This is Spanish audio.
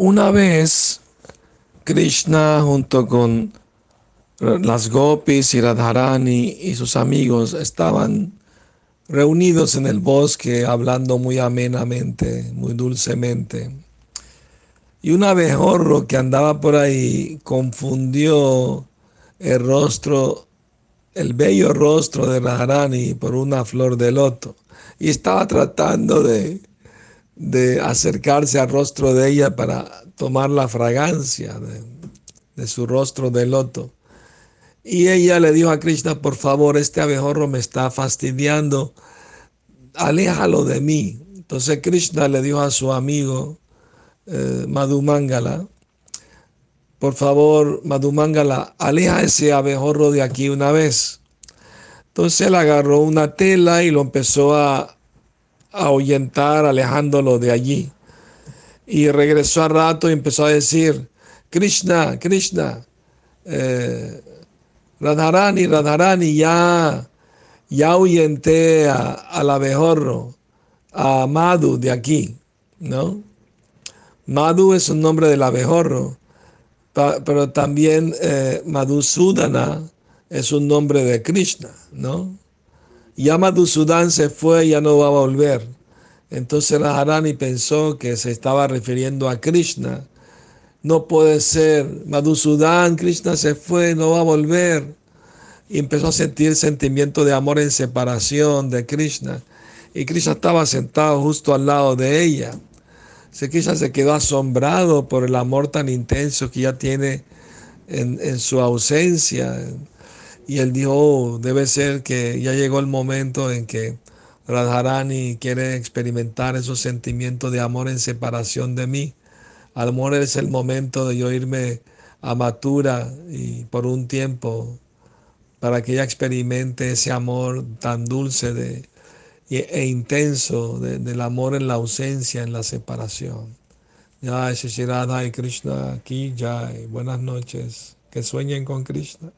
Una vez, Krishna junto con las gopis y Radharani y sus amigos estaban reunidos en el bosque hablando muy amenamente, muy dulcemente. Y un abejorro que andaba por ahí confundió el rostro, el bello rostro de Radharani por una flor de loto. Y estaba tratando de, de acercarse al rostro de ella para tomar la fragancia de, su rostro de loto. Y ella le dijo a Krishna, por favor, este abejorro me está fastidiando, aléjalo de mí. Entonces Krishna le dijo a su amigo eh, Madhumangala, por favor, Madhumangala, aleja ese abejorro de aquí una vez. Entonces él agarró una tela y lo empezó a ahuyentar, alejándolo de allí. Y regresó a rato y empezó a decir, Krishna, Krishna, eh, Radharani, Radharani, ya, ya ahuyenté al abejorro, a Madhu de aquí, ¿no? Madhu es un nombre del abejorro, pero también eh, Madhusudana es un nombre de Krishna, ¿no? Ya Madhusudan se fue, ya no va a volver. Entonces Radharani pensó que se estaba refiriendo a Krishna. No puede ser, Madhusudan, Krishna se fue, no va a volver. Y empezó a sentir sentimiento de amor en separación de Krishna. Y Krishna estaba sentado justo al lado de ella. Ella se quedó asombrado por el amor tan intenso que ella tiene en, en su ausencia. Y él dijo, oh, debe ser que ya llegó el momento en que Radharani quiere experimentar esos sentimientos de amor en separación de mí. Al amor es el momento de yo irme a Matura y por un tiempo para que ella experimente ese amor tan dulce de, e intenso de, del amor en la ausencia, en la separación. Jai Shishirada y Krishna aquí, Jai. Buenas noches. Que sueñen con Krishna.